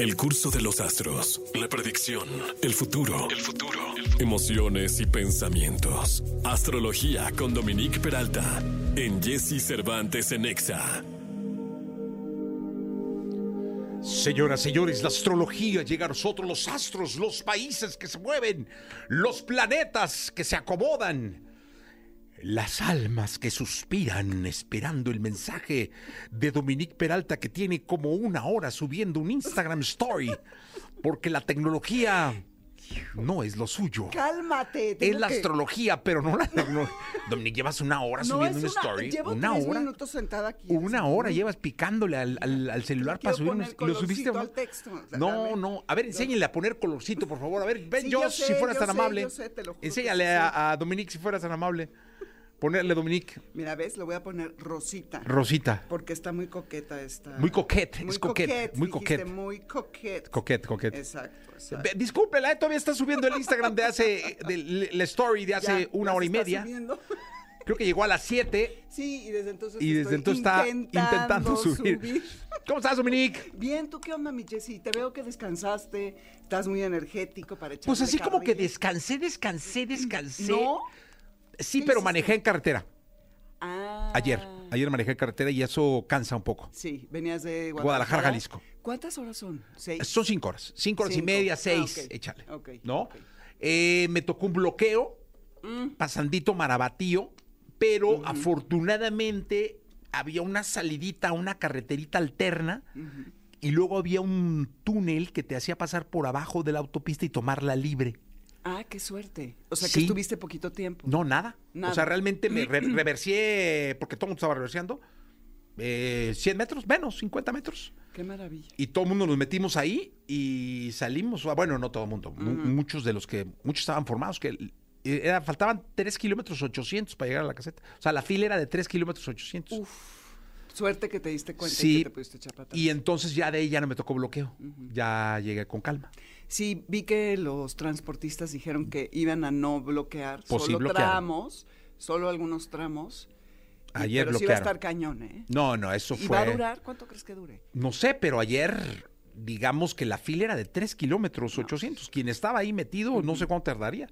El curso de los astros, la predicción, el futuro, el futuro, emociones y pensamientos. Astrología con Dominique Peralta en Jesse Cervantes en Exa. Señoras, señores, la astrología llega a nosotros, los astros, los países que se mueven, los planetas que se acomodan, las almas que suspiran esperando el mensaje de Dominique Peralta que tiene como una hora subiendo un Instagram Story, porque la tecnología no es lo suyo. Cálmate. Es la que- astrología, pero no la tecnología. Dominique, llevas una hora No, subiendo un story. Llevo una tres hora. minutos sentada aquí. Una hora llevas picándole al, al- al celular para subir un ¿Lo subiste? al texto. No, no. A ver, enséñale a poner colorcito, por favor. A ver, ven, Sí, yo, yo sé, si fueras tan sé, amable. sé, Enséñale sí a, a Dominique si fueras tan amable. Ponerle Dominique Mira, ves, lo voy a poner rosita. Rosita. Porque está muy coqueta esta. Muy coquette, Muy es coquette, muy coquette. Muy coquette. Coquette, coquette. Exacto, exacto. Discúlpela, eh, todavía está subiendo el Instagram de hace, de, la story de hace Ya, una hora y media. subiendo. Creo que llegó a las 7 Sí, y desde entonces. y desde entonces está intentando subir. ¿Cómo estás, Dominique? Bien, ¿tú qué onda, mi Jessy? Te veo que descansaste, estás muy energético para echar. Pues así como que descansé, descansé, descansé. ¿No? Sí, ¿Qué pero manejé en carretera. Ah. Ayer. Ayer manejé en carretera y eso cansa un poco. Sí, venías de Guadalajara. Guadalajara, Jalisco. ¿Cuántas horas son? ¿Seis? Son cinco horas. Cinco horas y media, Ah, seis, ok. échale. Ok, ¿No? ok. Eh, me tocó un bloqueo, Mm. pasandito marabatío, pero afortunadamente había una salidita, una carreterita alterna. Y luego había un túnel que te hacía pasar por abajo de la autopista y tomarla libre. Ah, qué suerte. O sea, que Sí. estuviste poquito tiempo. No, nada. Nada. O sea, realmente me re- reversié, porque todo el mundo estaba reversiando, eh, 100 metros, menos, 50 metros. Qué maravilla. Y todo el mundo nos metimos ahí y salimos. ah, Bueno, no todo el mundo. mu- Muchos de los que. Muchos estaban formados. que eh, era, Faltaban 3 kilómetros 800 para llegar a la caseta. O sea, la fila era de 3 kilómetros 800. Suerte que te diste cuenta y que te pudiste echar para atrás. Y entonces ya de ahí ya no me tocó bloqueo. Ya llegué con calma. Sí, vi que los transportistas dijeron que iban a no bloquear, Pues sí solo bloquearon. tramos, solo algunos tramos. Y- Ayer pero sí va a bloquearon. estar cañón, ¿eh? No, no, eso ¿Y fue. va a durar? ¿Cuánto crees que dure? No sé, pero ayer, digamos que la fila era de 3 kilómetros 800. Quien estaba ahí metido, no sé cuánto tardaría.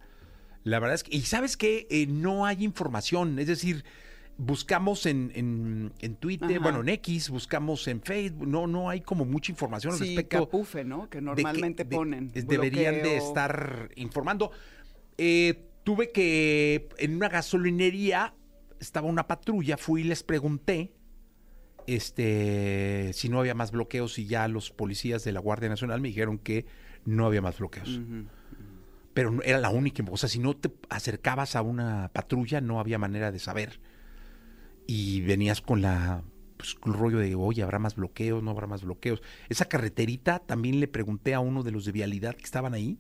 La verdad es que, y sabes que no hay información, es decir, buscamos en, en, en Twitter, Ajá. bueno, en X, buscamos en Facebook, no, no hay como mucha información al Sí, respecto. capufe, ¿no? Que de normalmente de- ponen. es- deberían de estar informando. Eh, tuve que, en una gasolinería, estaba una patrulla, fui y les pregunté este, si no había más bloqueos y ya los policías de la Guardia Nacional me dijeron que no había más bloqueos. Pero no- era la única, o sea, si no te acercabas a una patrulla no había manera de saber. Y venías con la pues, el rollo de, oye, ¿habrá más bloqueos? ¿No habrá más bloqueos? Esa carreterita también le pregunté a uno de los de vialidad que estaban ahí,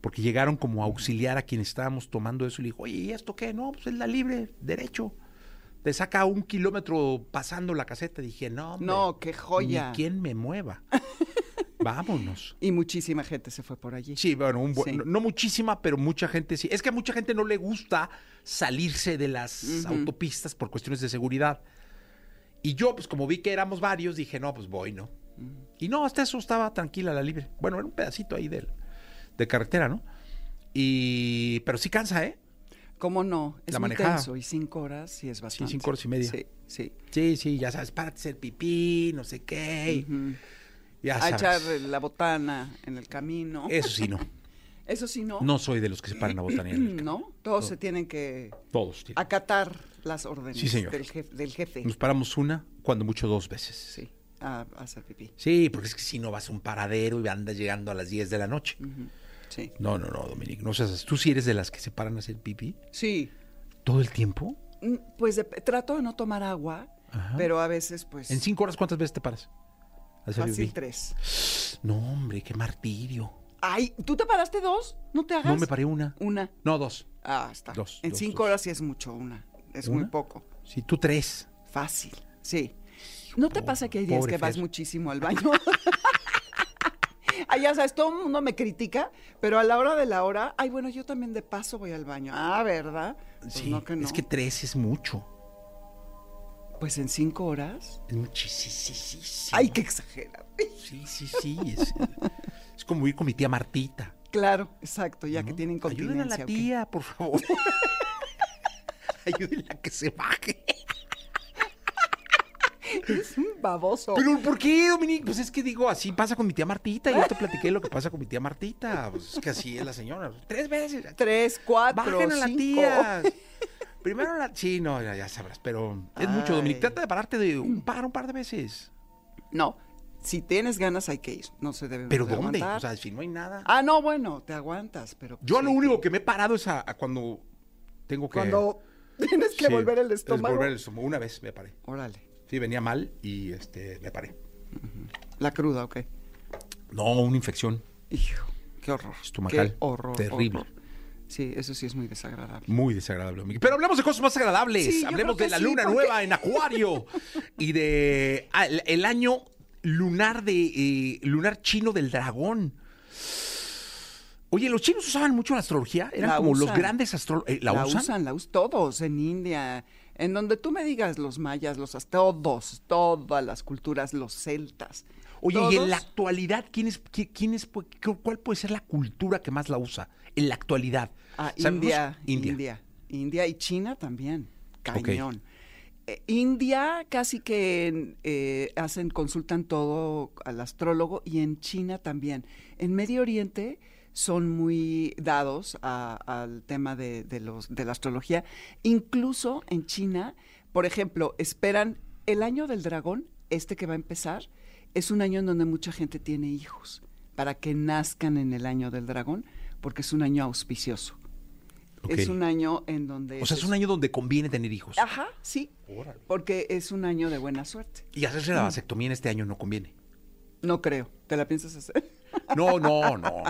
porque llegaron como a auxiliar a quienes estábamos tomando eso y le dijo, oye, ¿y esto qué? No, pues es la libre, derecho. Te saca un kilómetro pasando la caseta. Dije, no, hombre, No, qué joya. Ni quien me mueva. Vámonos. Y muchísima gente se fue por allí. Sí, bueno, un bu- Sí. no, muchísima, pero mucha gente sí. Es que a mucha gente no le gusta salirse de las autopistas por cuestiones de seguridad. Y yo, pues como vi que éramos varios, dije, no, pues voy, ¿no? Y no, hasta eso estaba tranquila la libre. Bueno, era un pedacito ahí del, de carretera, ¿no? Y, pero sí cansa, ¿eh? ¿Cómo no? Es La muy manejada. tenso y cinco horas sí es bastante. cinco horas y media. Sí, sí. Sí, sí, ya sabes, para hacer pipí, no sé qué. y Ujú. Ya A echar la botana en el camino. Eso sí, no. Eso sí, ¿no? No soy de los que se paran a botanear. en el camino. ¿No? Todos se tienen que Todos. tienen. acatar las órdenes Sí, señor. Del, jef- del jefe. Nos paramos una, cuando mucho dos veces. Sí, a, a hacer pipí. Sí, porque es que si no vas a un paradero y andas llegando a las 10 de la noche. Sí. No, no, no, Dominique, no seas. ¿Tú sí eres de las que se paran a hacer pipí? Sí. ¿Todo el tiempo? Mm, Pues de- trato de no tomar agua, Ajá. pero a veces, pues. ¿En cinco horas cuántas veces te paras? Fácil tres. No, hombre, qué martirio. Ay, ¿tú te paraste dos? ¿No te hagas? No, me paré una. Una. No, dos. Ah, está. Dos, en dos, cinco dos. horas sí es mucho, una. Es muy poco. Sí, tú tres. Fácil. Sí. ¿No te pasa que hay días pobre que vas Fer. muchísimo al baño? Ah, ya sabes, todo el mundo me critica, pero a la hora de la hora, ay, bueno, yo también de paso voy al baño. Ah, ¿verdad? Pues sí, no que no. es que tres es mucho. Pues en cinco horas. Muchísimo. Ay, qué exagera. Sí, sí, sí. Es, es como ir con mi tía Martita. Claro, exacto, ya que tienen Ayuden a la continencia. tía, por favor. Ayúdenla a que se baje. Es un baboso. Pero ¿por qué, Dominique? Pues es que digo, así pasa con mi tía Martita. Yo te platiqué lo que pasa con mi tía Martita. Pues es que así es la señora. Tres veces. Tres, cuatro, Bajen a la tía. Primero la... Sí, no, ya, ya sabrás. Pero es mucho, Ay. Dominique. Trata de pararte de un par, un par de veces. No, si tienes ganas hay que ir. No se debe ¿Pero de dónde? aguantar. O sea, si no hay nada. Ah, no, bueno, te aguantas, pero... Yo lo único que me he parado es a, a cuando tengo que... Cuando tienes que Sí, volver el es estómago. volver el estómago. Una vez me paré. Órale. Sí, venía mal y este me paré. La cruda, ok. No, una infección. Hijo, qué horror. Estomacal. Qué horror. Terrible. horror. Sí, eso sí es muy desagradable. Muy desagradable. Dominique. Pero hablemos de cosas más agradables. Sí, hablemos de la sí, luna porque- nueva en Acuario y de ah, el, año lunar de eh, lunar chino del dragón. Oye, los chinos usaban mucho la astrología, eran La como los grandes astrólogos. ¿La, la usan? usan, la usan todos, en India, en donde tú me digas los mayas, los todos, todas las culturas, los celtas. Oye, y en la actualidad, ¿quién es, qui- quién es, ¿cuál puede ser la cultura que más la usa? En la actualidad. Ah. India, India. India, India y China también, cañón. Eh, India casi que eh, hacen, consultan todo al astrólogo y en China también. En Medio Oriente son muy dados al tema de, de los, de la astrología. Incluso en China, por ejemplo, esperan el año del dragón, este que va a empezar, es un año en donde mucha gente tiene hijos para que nazcan en el año del dragón, porque es un año auspicioso. Es un año en donde... O sea, es un año donde conviene tener hijos. Ajá, sí. Órale. Porque es un año de buena suerte. Y hacerse la vasectomía en este año no conviene. No creo. ¿Te la piensas hacer? No, no, no.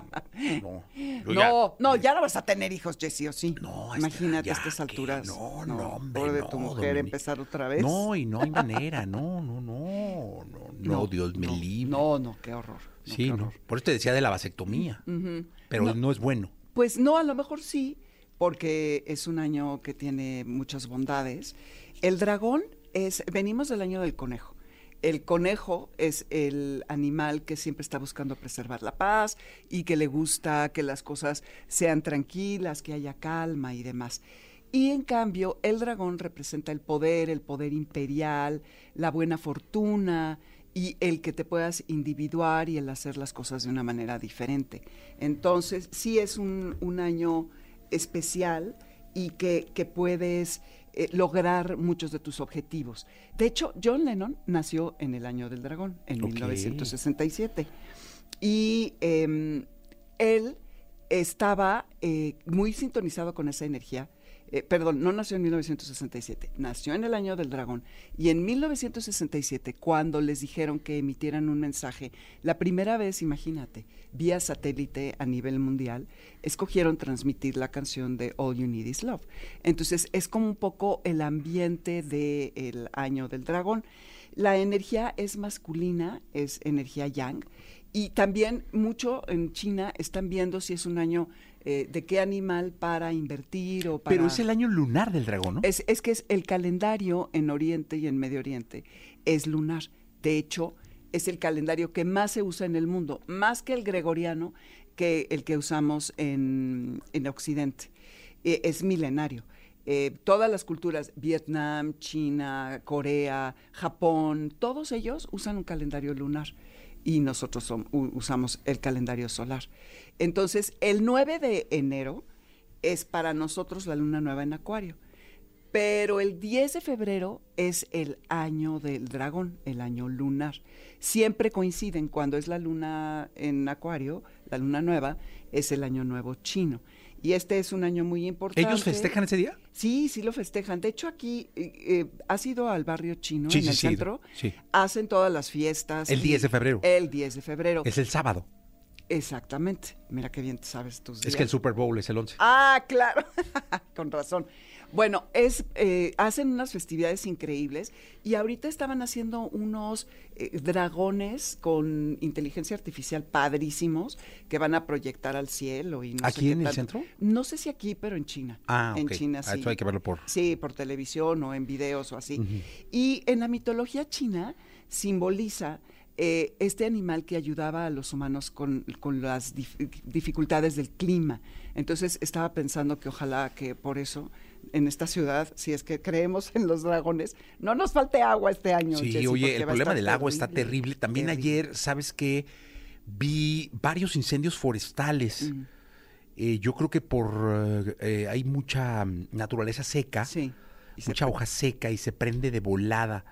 No, Yo ya- No, no, ya no vas a tener hijos, Jessy, ¿o sí? No, Imagínate ya a estas alturas. No, no, hombre, Pobre de no, tu mujer Dominique. empezar otra vez. No, y no hay manera, no, no, no, no, no, Dios me no, libre. No, no, qué horror. no, sí, qué no. horror. Por eso te decía de la vasectomía. Ujú. Pero No. no. es bueno. Pues no, a lo mejor sí, porque es un año que tiene muchas bondades. El dragón es, venimos del año del conejo. El conejo es el animal que siempre está buscando preservar la paz y que le gusta que las cosas sean tranquilas, que haya calma y demás. Y en cambio, el dragón representa el poder, el poder imperial, la buena fortuna y el que te puedas individuar y el hacer las cosas de una manera diferente. Entonces, sí es un, un año especial y que, que puedes eh, lograr muchos de tus objetivos. De hecho, John Lennon nació en el año del dragón, en Ok. 1967. Y em, él estaba eh, muy sintonizado con esa energía. Eh, perdón, no nació en 1967, nació en el año del dragón. Y en 1967, cuando les dijeron que emitieran un mensaje, la primera vez, imagínate, vía satélite a nivel mundial, escogieron transmitir la canción de All You Need Is Love. Entonces, es como un poco el ambiente del año del dragón. La energía es masculina, es energía yang. Y también mucho en China están viendo si es un año eh, de qué animal para invertir o para... Pero es el año lunar del dragón, ¿no? Es, es que es el calendario en Oriente y en Medio Oriente es lunar. De hecho, es el calendario que más se usa en el mundo, más que el gregoriano, que el que usamos en, en Occidente. Eh, es milenario. Eh, todas las culturas, Vietnam, China, Corea, Japón, todos ellos usan un calendario lunar y nosotros usamos el calendario solar. Entonces, el 9 de enero es para nosotros la luna nueva en Acuario. Pero el 10 de febrero es el año del dragón, el año lunar. Siempre coinciden cuando es la luna en Acuario, la luna nueva, es el año nuevo chino. Y este es un año muy importante. ¿Ellos festejan ese día? Sí, sí lo festejan. De hecho, aquí, eh, eh, ¿has ido al barrio chino Sí, en sí, el sí, centro? sí. Hacen todas las fiestas. El y- 10 de febrero. El 10 de febrero. Es el sábado. Exactamente. Mira qué bien sabes tus días. Es que el Super Bowl es el 11. Ah, claro. Con razón. Bueno, es, eh, hacen unas festividades increíbles y ahorita estaban haciendo unos eh, dragones con inteligencia artificial padrísimos que van a proyectar al cielo. Y no sé ¿Aquí qué en el centro? No sé si aquí, pero en China. Ah, En. China, Ah, sí. eso hay que verlo por... Sí, por televisión o en videos o así. Y en la mitología china simboliza eh, este animal que ayudaba a los humanos con, con las dif- dificultades del clima. Entonces estaba pensando que ojalá que por eso en esta ciudad, si es que creemos en los dragones, no nos falte agua este año. Sí, Jessy, oye, el problema del agua está terrible. También terrible. ayer, ¿sabes qué? Vi varios incendios forestales. Mm. Eh, yo creo que por... eh, eh, hay mucha mm, naturaleza seca, Sí. Y se mucha hoja seca y se prende de volada.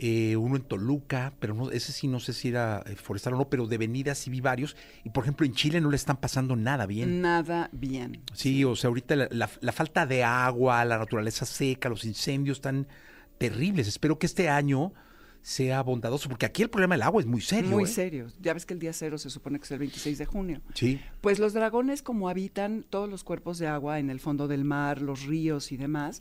Eh, uno en Toluca, pero no, ese sí no sé si era eh, forestal o no, pero de venida sí vi varios. Y por ejemplo, en Chile no le están pasando nada bien. Nada bien. Sí, o sea, ahorita la, la- la falta de agua, la naturaleza seca, los incendios están terribles. Espero que este año sea bondadoso, porque aquí el problema del agua es muy serio. Muy ¿eh? serio. Ya ves que el día cero se supone que es el 26 de junio. Sí. Pues los dragones, como habitan todos los cuerpos de agua en el fondo del mar, los ríos y demás,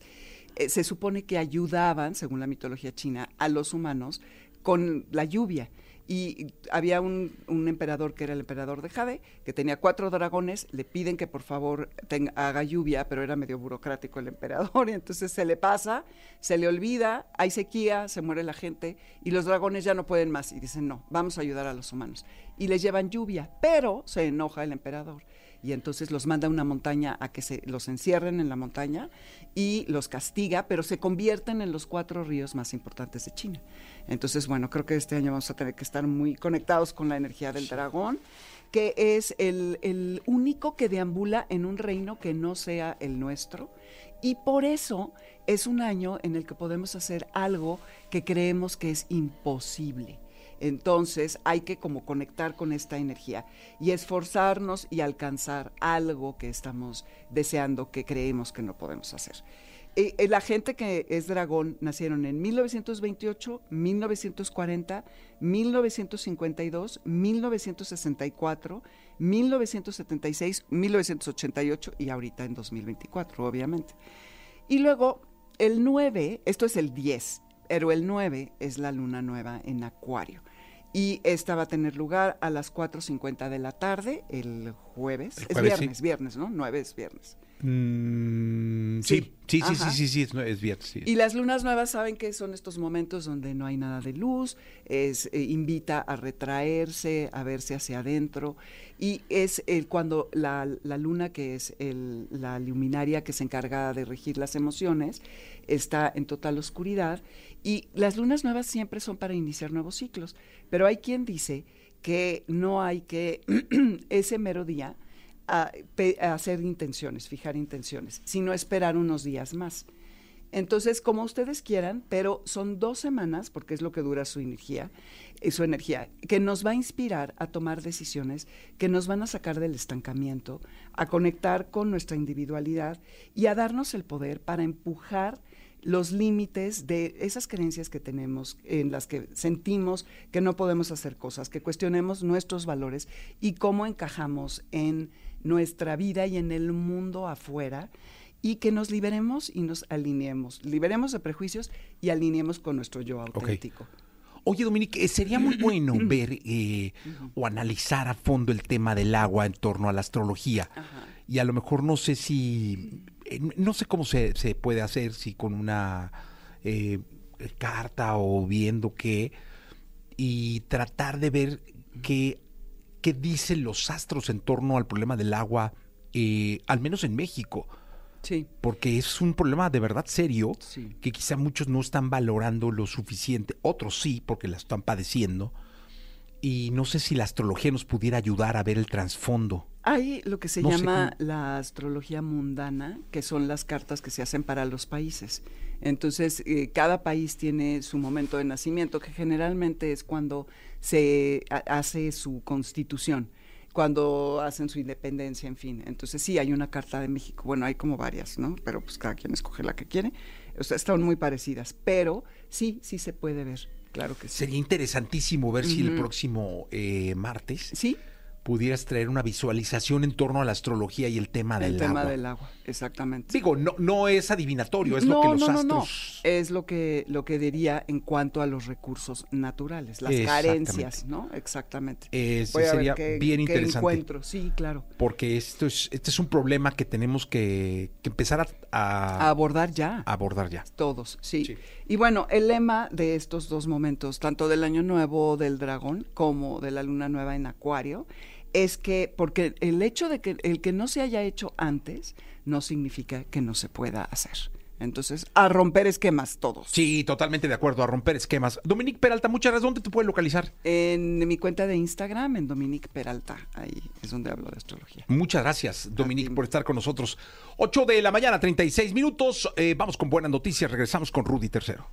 eh, se supone que ayudaban, según la mitología china, a los humanos con la lluvia. Y había un, un emperador que era el emperador de Jade, que tenía cuatro dragones, le piden que por favor haga lluvia, pero era medio burocrático el emperador, y entonces se le pasa, se le olvida, hay sequía, se muere la gente, y los dragones ya no pueden más, y dicen, no, vamos a ayudar a los humanos. Y les llevan lluvia, pero se enoja el emperador, y entonces los manda a una montaña a que se los encierren en la montaña y los castiga, pero se convierten en los cuatro ríos más importantes de China. Entonces, bueno, creo que este año vamos a tener que estar muy conectados con la energía del dragón, que es el, el único que deambula en un reino que no sea el nuestro. Y por eso es un año en el que podemos hacer algo que creemos que es imposible. Entonces hay que como conectar con esta energía y esforzarnos y alcanzar algo que estamos deseando, que creemos que no podemos hacer. Eh, eh, la gente que es dragón nacieron en 1928, 1940, 1952, 1964, 1976, 1988 y ahorita en 2024, obviamente. Y luego el 9, esto es el 10, pero el 9 es la luna nueva en Acuario. Y esta va a tener lugar a las 4.50 de la tarde, el jueves. El es sí. viernes, viernes, ¿no? 9 es viernes. Mm, sí, Sí. sí, sí, sí, es, es bien. sí. Y las lunas nuevas saben que son estos momentos donde no hay nada de luz, es, eh, invita a retraerse, a verse hacia adentro, y es el, cuando la, la luna, que es el- la luminaria que se encarga de regir las emociones, está en total oscuridad, y las lunas nuevas siempre son para iniciar nuevos ciclos, pero hay quien dice que no hay que ese mero día a, hacer intenciones, fijar intenciones, sino esperar unos días más. Entonces, como ustedes quieran, pero son dos semanas, porque es lo que dura su energía, eh, su energía, que nos va a inspirar a tomar decisiones que nos van a sacar del estancamiento, a conectar con nuestra individualidad y a darnos el poder para empujar los límites de esas creencias que tenemos, en las que sentimos que no podemos hacer cosas, que cuestionemos nuestros valores y cómo encajamos en nuestra vida y en el mundo afuera y que nos liberemos y nos alineemos, liberemos de prejuicios y alineemos con nuestro yo auténtico. Oye, Dominique, eh, sería muy bueno ver eh, o analizar a fondo el tema del agua en torno a la astrología. Ajá. Y a lo mejor no sé si, eh, no sé cómo se, se puede hacer, si con una eh, carta o viendo qué, y tratar de ver qué, qué dicen los astros en torno al problema del agua, eh, al menos en México Sí, porque es un problema de verdad serio Sí. que quizá muchos no están valorando lo suficiente, otros sí, porque la están padeciendo. Y no sé si la astrología nos pudiera ayudar a ver el trasfondo. Hay lo que se No llama cómo- la astrología mundana, que son las cartas que se hacen para los países. Entonces, eh, cada país tiene su momento de nacimiento, que generalmente es cuando se ha- hace su constitución, cuando hacen su independencia, en fin. Entonces, sí, hay una carta de México. Bueno, hay como varias, ¿no? Pero pues cada quien escoge la que quiere. O sea, están muy parecidas, pero sí, sí se puede ver, claro que sí. Sería interesantísimo ver si el próximo eh, martes Sí, pudieras traer una visualización en torno a la astrología y el tema del el tema agua. del agua, exactamente. Digo, no, no es adivinatorio, es lo que los no, no, astros... no. Es lo que, lo que diría en cuanto a los recursos naturales, las carencias, ¿no? Exactamente. Ese Voy a ver sería qué- bien qué interesante. encuentro. Sí, claro. Porque esto es, este es un problema que tenemos que, que empezar a, a- A abordar ya. a abordar ya. Todos, sí. Sí. Y bueno, el lema de estos dos momentos, tanto del año nuevo del dragón como de la luna nueva en Acuario, es que, porque el hecho de que el que no se haya hecho antes no significa que no se pueda hacer. Entonces, a romper esquemas todos. Sí, totalmente de acuerdo, a romper esquemas. Dominique Peralta, muchas gracias. ¿Dónde te puede localizar? En mi cuenta de Instagram, en Dominique Peralta, ahí es donde hablo de astrología. Muchas gracias, Dominique, por estar con nosotros. 8 de la mañana, 36 minutos. Eh, vamos con buenas noticias. Regresamos con Rudy Tercero.